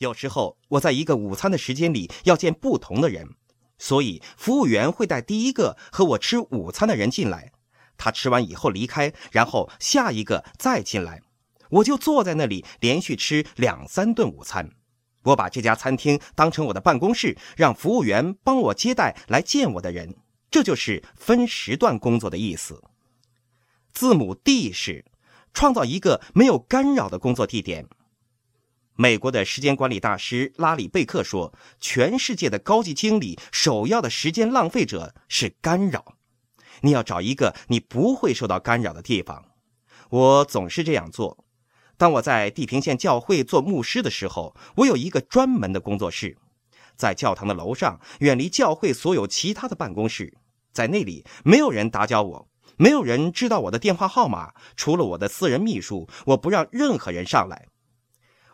有时候我在一个午餐的时间里要见不同的人，所以服务员会带第一个和我吃午餐的人进来，他吃完以后离开，然后下一个再进来，我就坐在那里连续吃两三顿午餐。我把这家餐厅当成我的办公室，让服务员帮我接待来见我的人，这就是分时段工作的意思。字母 D 是创造一个没有干扰的工作地点。美国的时间管理大师拉里·贝克说：“全世界的高级经理首要的时间浪费者是干扰。你要找一个你不会受到干扰的地方。”我总是这样做。当我在地平线教会做牧师的时候，我有一个专门的工作室，在教堂的楼上，远离教会所有其他的办公室。在那里，没有人打搅我，没有人知道我的电话号码，除了我的私人秘书。我不让任何人上来。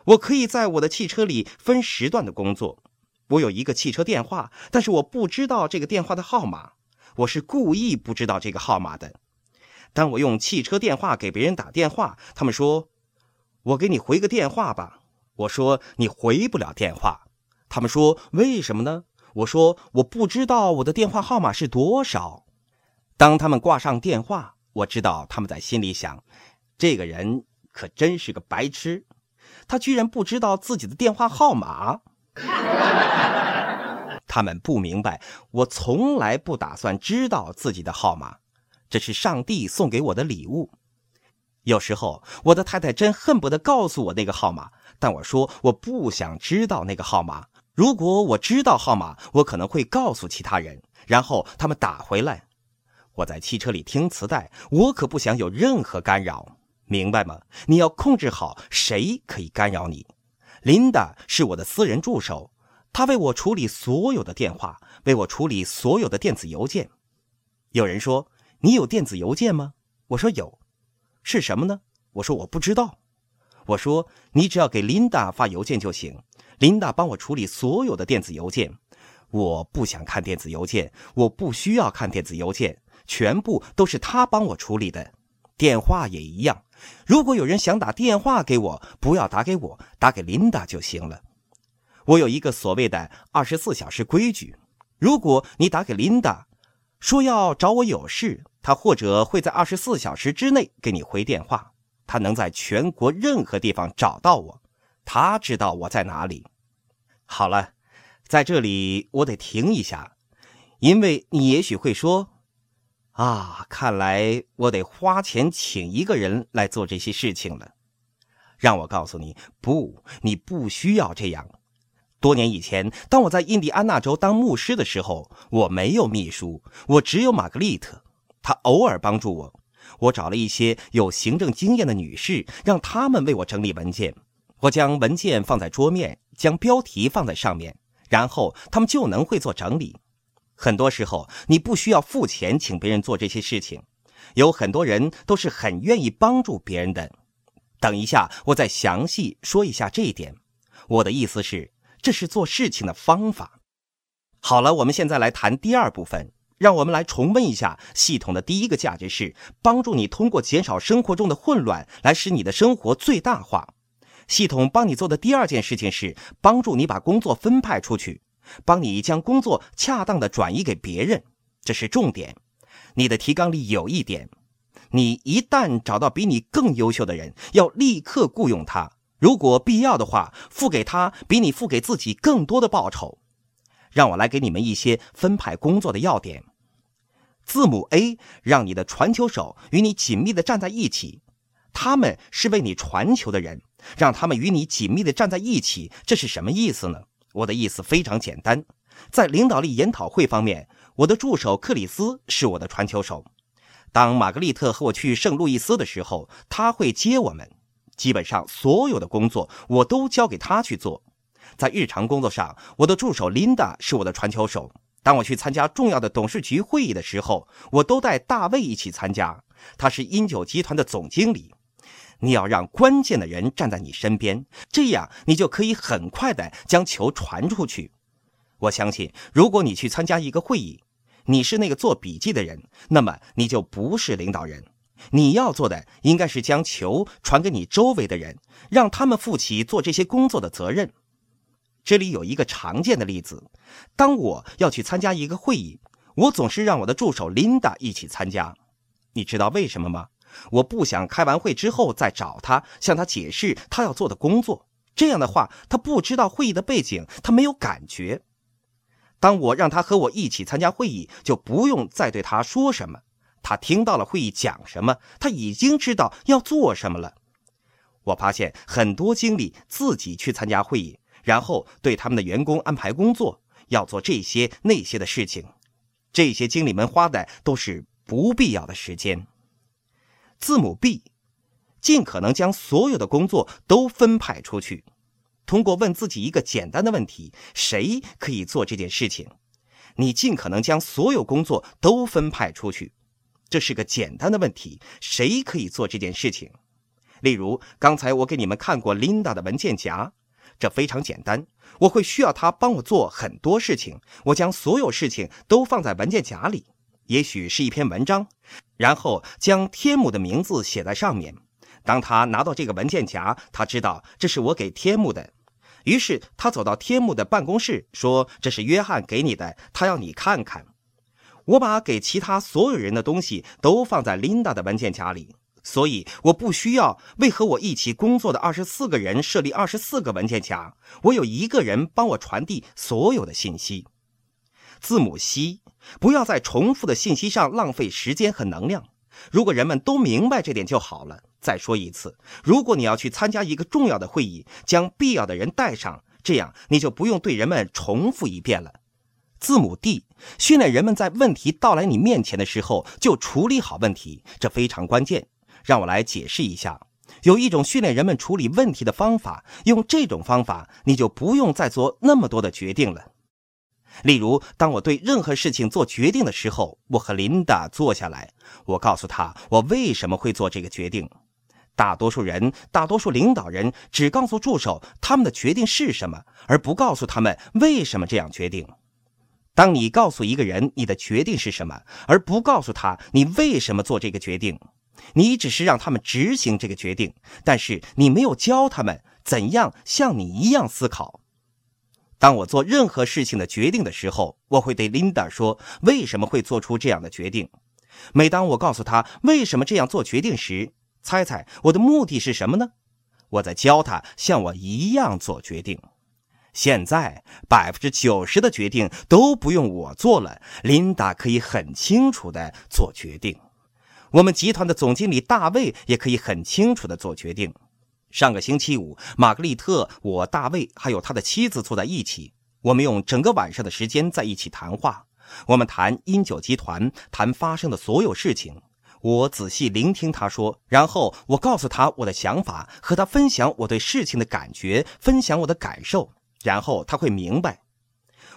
我可以在我的汽车里分时段的工作。我有一个汽车电话，但是我不知道这个电话的号码。我是故意不知道这个号码的。当我用汽车电话给别人打电话，他们说。我给你回个电话吧。我说你回不了电话。他们说为什么呢？我说我不知道我的电话号码是多少。当他们挂上电话，我知道他们在心里想：这个人可真是个白痴，他居然不知道自己的电话号码。他们不明白，我从来不打算知道自己的号码，这是上帝送给我的礼物。有时候，我的太太真恨不得告诉我那个号码，但我说我不想知道那个号码。如果我知道号码，我可能会告诉其他人，然后他们打回来。我在汽车里听磁带，我可不想有任何干扰，明白吗？你要控制好谁可以干扰你。琳达是我的私人助手，她为我处理所有的电话，为我处理所有的电子邮件。有人说：“你有电子邮件吗？”我说：“有。”是什么呢？我说我不知道。我说你只要给琳达发邮件就行，琳达帮我处理所有的电子邮件。我不想看电子邮件，我不需要看电子邮件，全部都是她帮我处理的。电话也一样，如果有人想打电话给我，不要打给我，打给琳达就行了。我有一个所谓的二十四小时规矩，如果你打给琳达，说要找我有事。他或者会在二十四小时之内给你回电话，他能在全国任何地方找到我，他知道我在哪里。好了，在这里我得停一下，因为你也许会说：“啊，看来我得花钱请一个人来做这些事情了。”让我告诉你，不，你不需要这样。多年以前，当我在印第安纳州当牧师的时候，我没有秘书，我只有玛格丽特。他偶尔帮助我，我找了一些有行政经验的女士，让他们为我整理文件。我将文件放在桌面，将标题放在上面，然后他们就能会做整理。很多时候，你不需要付钱请别人做这些事情。有很多人都是很愿意帮助别人的。等一下，我再详细说一下这一点。我的意思是，这是做事情的方法。好了，我们现在来谈第二部分。让我们来重温一下系统的第一个价值是帮助你通过减少生活中的混乱来使你的生活最大化。系统帮你做的第二件事情是帮助你把工作分派出去，帮你将工作恰当的转移给别人，这是重点。你的提纲里有一点，你一旦找到比你更优秀的人，要立刻雇佣他，如果必要的话，付给他比你付给自己更多的报酬。让我来给你们一些分派工作的要点。字母 A 让你的传球手与你紧密的站在一起，他们是为你传球的人，让他们与你紧密的站在一起，这是什么意思呢？我的意思非常简单，在领导力研讨会方面，我的助手克里斯是我的传球手。当玛格丽特和我去圣路易斯的时候，他会接我们，基本上所有的工作我都交给他去做。在日常工作上，我的助手琳达是我的传球手。当我去参加重要的董事局会议的时候，我都带大卫一起参加。他是英九集团的总经理。你要让关键的人站在你身边，这样你就可以很快的将球传出去。我相信，如果你去参加一个会议，你是那个做笔记的人，那么你就不是领导人。你要做的应该是将球传给你周围的人，让他们负起做这些工作的责任。这里有一个常见的例子：当我要去参加一个会议，我总是让我的助手琳达一起参加。你知道为什么吗？我不想开完会之后再找他，向他解释他要做的工作。这样的话，他不知道会议的背景，他没有感觉。当我让他和我一起参加会议，就不用再对他说什么。他听到了会议讲什么，他已经知道要做什么了。我发现很多经理自己去参加会议，然后对他们的员工安排工作，要做这些那些的事情。这些经理们花的都是不必要的时间。字母 B，尽可能将所有的工作都分派出去。通过问自己一个简单的问题：谁可以做这件事情？你尽可能将所有工作都分派出去。这是个简单的问题：谁可以做这件事情？例如，刚才我给你们看过琳达的文件夹，这非常简单。我会需要她帮我做很多事情。我将所有事情都放在文件夹里，也许是一篇文章，然后将天母的名字写在上面。当他拿到这个文件夹，他知道这是我给天母的。于是他走到天母的办公室，说：“这是约翰给你的，他要你看看。”我把给其他所有人的东西都放在琳达的文件夹里，所以我不需要为和我一起工作的二十四个人设立二十四个文件夹。我有一个人帮我传递所有的信息。字母 C，不要在重复的信息上浪费时间和能量。如果人们都明白这点就好了。再说一次，如果你要去参加一个重要的会议，将必要的人带上，这样你就不用对人们重复一遍了。字母 D，训练人们在问题到来你面前的时候就处理好问题，这非常关键。让我来解释一下，有一种训练人们处理问题的方法，用这种方法，你就不用再做那么多的决定了。例如，当我对任何事情做决定的时候，我和琳达坐下来，我告诉她我为什么会做这个决定。大多数人，大多数领导人只告诉助手他们的决定是什么，而不告诉他们为什么这样决定。当你告诉一个人你的决定是什么，而不告诉他你为什么做这个决定，你只是让他们执行这个决定，但是你没有教他们怎样像你一样思考。当我做任何事情的决定的时候，我会对琳达说为什么会做出这样的决定。每当我告诉他为什么这样做决定时，猜猜我的目的是什么呢？我在教他像我一样做决定。现在百分之九十的决定都不用我做了，琳达可以很清楚的做决定。我们集团的总经理大卫也可以很清楚的做决定。上个星期五，玛格丽特、我、大卫还有他的妻子坐在一起，我们用整个晚上的时间在一起谈话。我们谈英九集团，谈发生的所有事情。我仔细聆听他说，然后我告诉他我的想法，和他分享我对事情的感觉，分享我的感受，然后他会明白。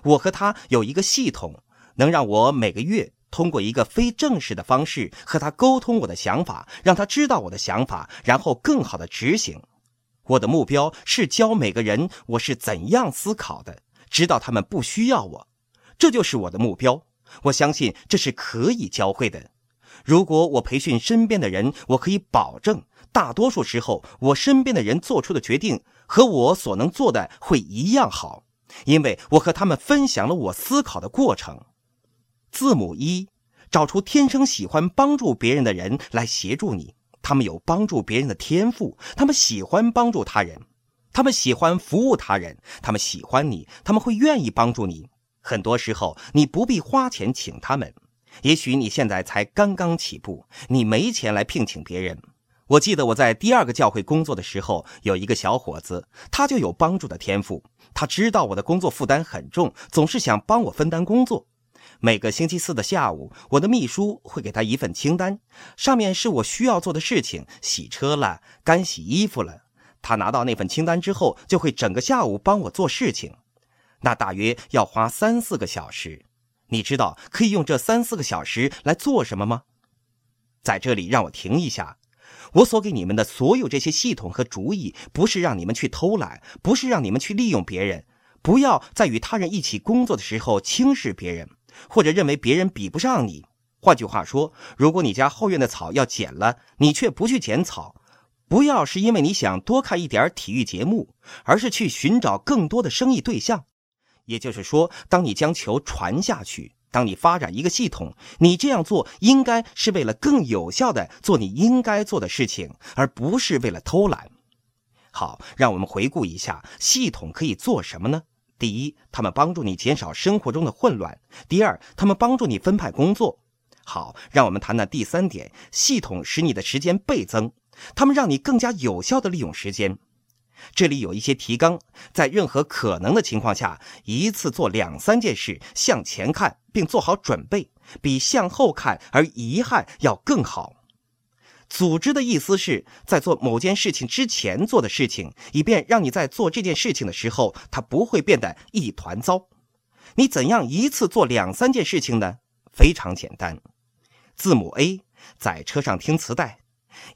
我和他有一个系统，能让我每个月。通过一个非正式的方式和他沟通我的想法，让他知道我的想法，然后更好的执行。我的目标是教每个人我是怎样思考的，直到他们不需要我。这就是我的目标。我相信这是可以教会的。如果我培训身边的人，我可以保证，大多数时候我身边的人做出的决定和我所能做的会一样好，因为我和他们分享了我思考的过程。字母一，找出天生喜欢帮助别人的人来协助你。他们有帮助别人的天赋，他们喜欢帮助他人，他们喜欢服务他人，他们喜欢你，他们会愿意帮助你。很多时候，你不必花钱请他们。也许你现在才刚刚起步，你没钱来聘请别人。我记得我在第二个教会工作的时候，有一个小伙子，他就有帮助的天赋。他知道我的工作负担很重，总是想帮我分担工作。每个星期四的下午，我的秘书会给他一份清单，上面是我需要做的事情：洗车了，干洗衣服了。他拿到那份清单之后，就会整个下午帮我做事情，那大约要花三四个小时。你知道可以用这三四个小时来做什么吗？在这里，让我停一下。我所给你们的所有这些系统和主意，不是让你们去偷懒，不是让你们去利用别人。不要在与他人一起工作的时候轻视别人。或者认为别人比不上你。换句话说，如果你家后院的草要剪了，你却不去剪草，不要是因为你想多看一点体育节目，而是去寻找更多的生意对象。也就是说，当你将球传下去，当你发展一个系统，你这样做应该是为了更有效的做你应该做的事情，而不是为了偷懒。好，让我们回顾一下系统可以做什么呢？第一，他们帮助你减少生活中的混乱；第二，他们帮助你分派工作。好，让我们谈谈第三点：系统使你的时间倍增，他们让你更加有效的利用时间。这里有一些提纲，在任何可能的情况下，一次做两三件事，向前看并做好准备，比向后看而遗憾要更好。组织的意思是在做某件事情之前做的事情，以便让你在做这件事情的时候，它不会变得一团糟。你怎样一次做两三件事情呢？非常简单。字母 A，在车上听磁带。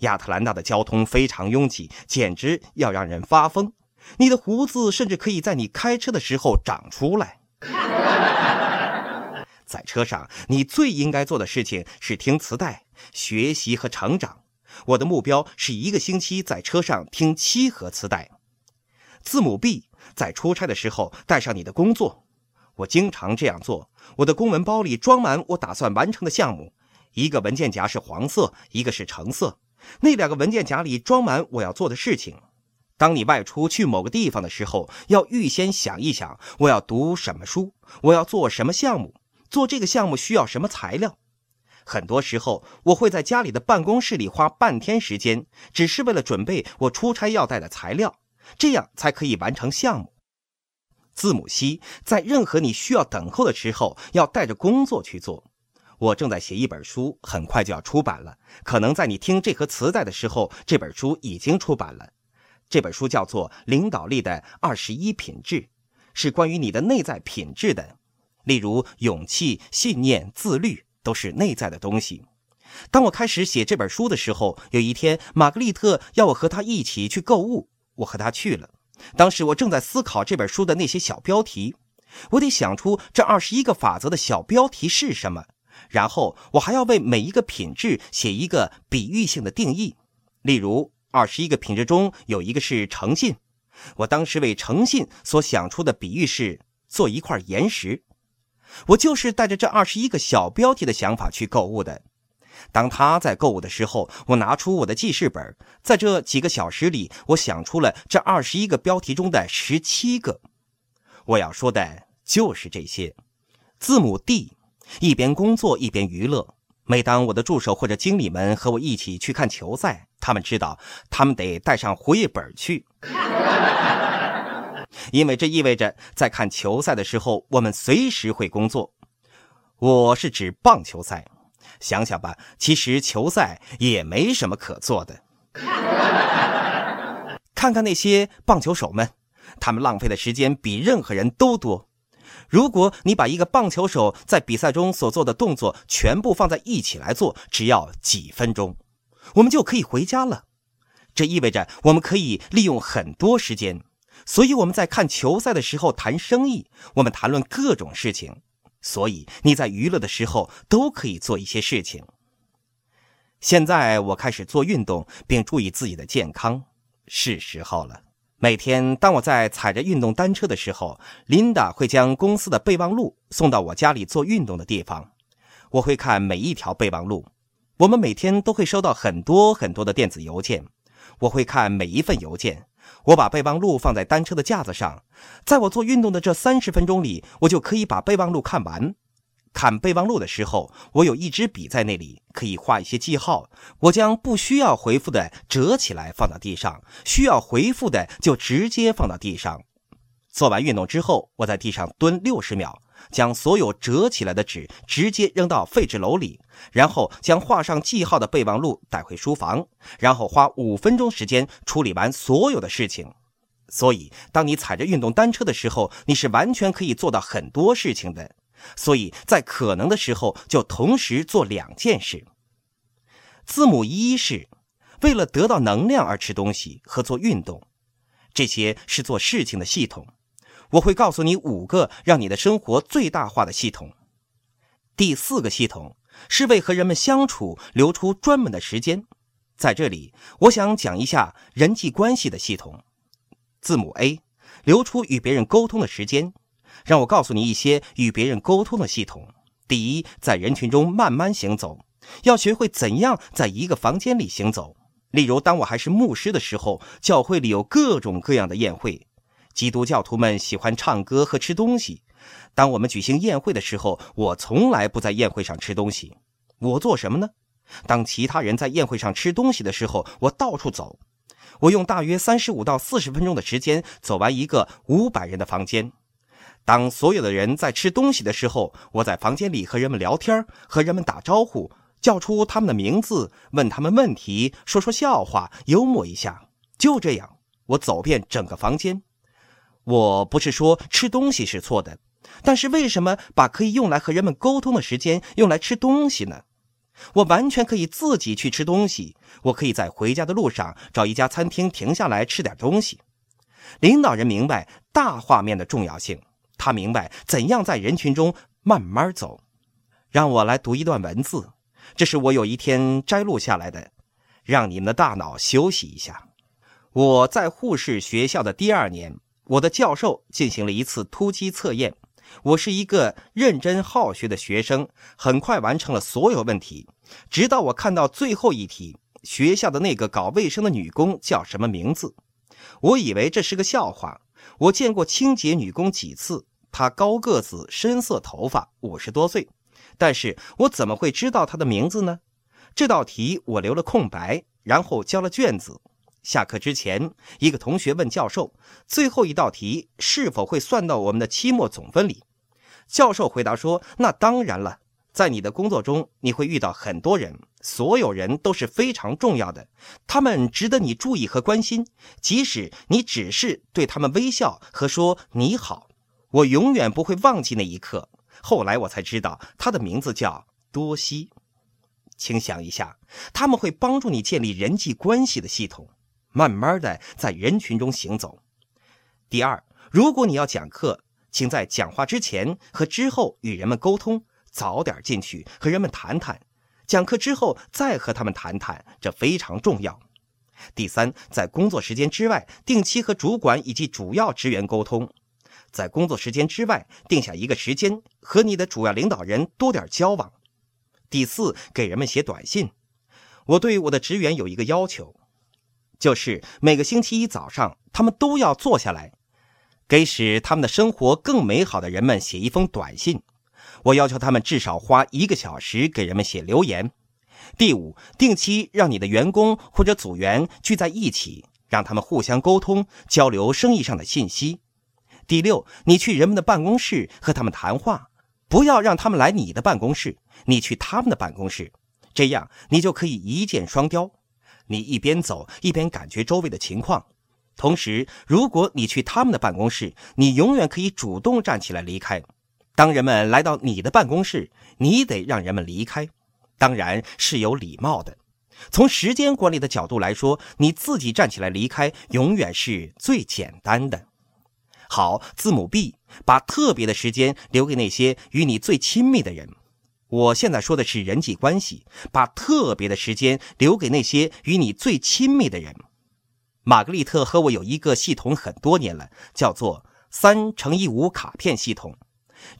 亚特兰大的交通非常拥挤，简直要让人发疯。你的胡子甚至可以在你开车的时候长出来。在车上，你最应该做的事情是听磁带、学习和成长。我的目标是一个星期在车上听七盒磁带。字母 B，在出差的时候带上你的工作。我经常这样做。我的公文包里装满我打算完成的项目，一个文件夹是黄色，一个是橙色。那两个文件夹里装满我要做的事情。当你外出去某个地方的时候，要预先想一想我要读什么书，我要做什么项目，做这个项目需要什么材料。很多时候，我会在家里的办公室里花半天时间，只是为了准备我出差要带的材料，这样才可以完成项目。字母 C，在任何你需要等候的时候，要带着工作去做。我正在写一本书，很快就要出版了。可能在你听这盒磁带的时候，这本书已经出版了。这本书叫做《领导力的二十一品质》，是关于你的内在品质的，例如勇气、信念、自律。都是内在的东西。当我开始写这本书的时候，有一天，玛格丽特要我和她一起去购物，我和她去了。当时我正在思考这本书的那些小标题，我得想出这二十一个法则的小标题是什么，然后我还要为每一个品质写一个比喻性的定义。例如，二十一个品质中有一个是诚信，我当时为诚信所想出的比喻是做一块岩石。我就是带着这二十一个小标题的想法去购物的。当他在购物的时候，我拿出我的记事本，在这几个小时里，我想出了这二十一个标题中的十七个。我要说的就是这些。字母 D，一边工作一边娱乐。每当我的助手或者经理们和我一起去看球赛，他们知道他们得带上活页本去。因为这意味着在看球赛的时候，我们随时会工作。我是指棒球赛。想想吧，其实球赛也没什么可做的。看看那些棒球手们，他们浪费的时间比任何人都多。如果你把一个棒球手在比赛中所做的动作全部放在一起来做，只要几分钟，我们就可以回家了。这意味着我们可以利用很多时间。所以我们在看球赛的时候谈生意，我们谈论各种事情。所以你在娱乐的时候都可以做一些事情。现在我开始做运动，并注意自己的健康，是时候了。每天当我在踩着运动单车的时候，琳达会将公司的备忘录送到我家里做运动的地方。我会看每一条备忘录。我们每天都会收到很多很多的电子邮件，我会看每一份邮件。我把备忘录放在单车的架子上，在我做运动的这三十分钟里，我就可以把备忘录看完。看备忘录的时候，我有一支笔在那里，可以画一些记号。我将不需要回复的折起来放到地上，需要回复的就直接放到地上。做完运动之后，我在地上蹲六十秒。将所有折起来的纸直接扔到废纸篓里，然后将画上记号的备忘录带回书房，然后花五分钟时间处理完所有的事情。所以，当你踩着运动单车的时候，你是完全可以做到很多事情的。所以在可能的时候，就同时做两件事。字母一是为了得到能量而吃东西和做运动，这些是做事情的系统。我会告诉你五个让你的生活最大化的系统。第四个系统是为和人们相处留出专门的时间。在这里，我想讲一下人际关系的系统。字母 A，留出与别人沟通的时间。让我告诉你一些与别人沟通的系统。第一，在人群中慢慢行走，要学会怎样在一个房间里行走。例如，当我还是牧师的时候，教会里有各种各样的宴会，基督教徒们喜欢唱歌和吃东西。当我们举行宴会的时候，我从来不在宴会上吃东西。我做什么呢？当其他人在宴会上吃东西的时候，我到处走。我用大约三十五到四十分钟的时间走完一个五百人的房间。当所有的人在吃东西的时候，我在房间里和人们聊天，和人们打招呼，叫出他们的名字，问他们问题，说说笑话，幽默一下。就这样，我走遍整个房间。我不是说吃东西是错的，但是为什么把可以用来和人们沟通的时间用来吃东西呢？我完全可以自己去吃东西。我可以在回家的路上找一家餐厅停下来吃点东西。领导人明白大画面的重要性。他明白怎样在人群中慢慢走。让我来读一段文字，这是我有一天摘录下来的，让你们的大脑休息一下。我在护士学校的第二年，我的教授进行了一次突击测验。我是一个认真好学的学生，很快完成了所有问题。直到我看到最后一题：学校的那个搞卫生的女工叫什么名字？我以为这是个笑话。我见过清洁女工几次，她高个子、深色头发，五十多岁。但是我怎么会知道她的名字呢？这道题我留了空白，然后交了卷子。下课之前，一个同学问教授：“最后一道题是否会算到我们的期末总分里？”教授回答说：“那当然了。”在你的工作中，你会遇到很多人，所有人都是非常重要的，他们值得你注意和关心，即使你只是对他们微笑和说你好。我永远不会忘记那一刻。后来我才知道，他的名字叫多西。请想一下，他们会帮助你建立人际关系的系统，慢慢的在人群中行走。第二，如果你要讲课，请在讲话之前和之后与人们沟通。早点进去和人们谈谈，讲课之后再和他们谈谈，这非常重要。第三，在工作时间之外，定期和主管以及主要职员沟通。在工作时间之外，定下一个时间和你的主要领导人多点交往。第四，给人们写短信。我对我的职员有一个要求，就是每个星期一早上，他们都要坐下来，给使他们的生活更美好的人们写一封短信。我要求他们至少花一个小时给人们写留言。第五，定期让你的员工或者组员聚在一起，让他们互相沟通、交流生意上的信息。第六，你去人们的办公室和他们谈话，不要让他们来你的办公室，你去他们的办公室，这样你就可以一箭双雕。你一边走一边感觉周围的情况，同时，如果你去他们的办公室，你永远可以主动站起来离开。当人们来到你的办公室，你得让人们离开，当然是有礼貌的。从时间管理的角度来说，你自己站起来离开，永远是最简单的。好，字母 B，把特别的时间留给那些与你最亲密的人。我现在说的是人际关系，把特别的时间留给那些与你最亲密的人。玛格丽特和我有一个系统很多年了，叫做三乘以五卡片系统。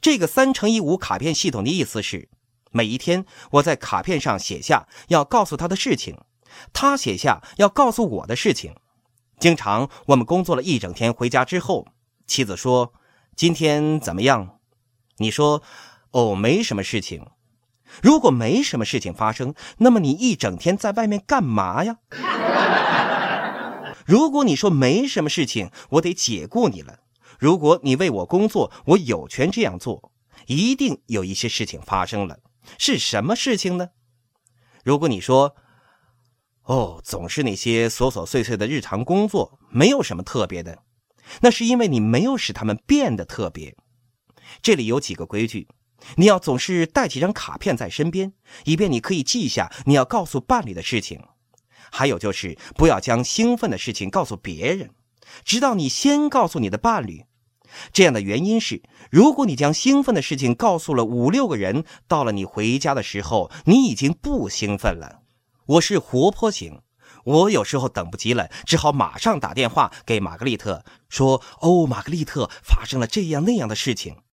这个三乘以五卡片系统的意思是，每一天我在卡片上写下要告诉他的事情，他写下要告诉我的事情。经常我们工作了一整天，回家之后，妻子说：“今天怎么样？”你说：“哦，没什么事情。”如果没什么事情发生，那么你一整天在外面干嘛呀？如果你说没什么事情，我得解雇你了。如果你为我工作，我有权这样做。一定有一些事情发生了，是什么事情呢？如果你说，哦，总是那些琐琐碎碎的日常工作，没有什么特别的，那是因为你没有使他们变得特别。这里有几个规矩：你要总是带几张卡片在身边，以便你可以记下你要告诉伴侣的事情。还有就是，不要将兴奋的事情告诉别人。直到你先告诉你的伴侣，这样的原因是，如果你将兴奋的事情告诉了五六个人，到了你回家的时候，你已经不兴奋了。我是活泼型，我有时候等不及了，只好马上打电话给玛格丽特，说：“哦，玛格丽特，发生了这样那样的事情。”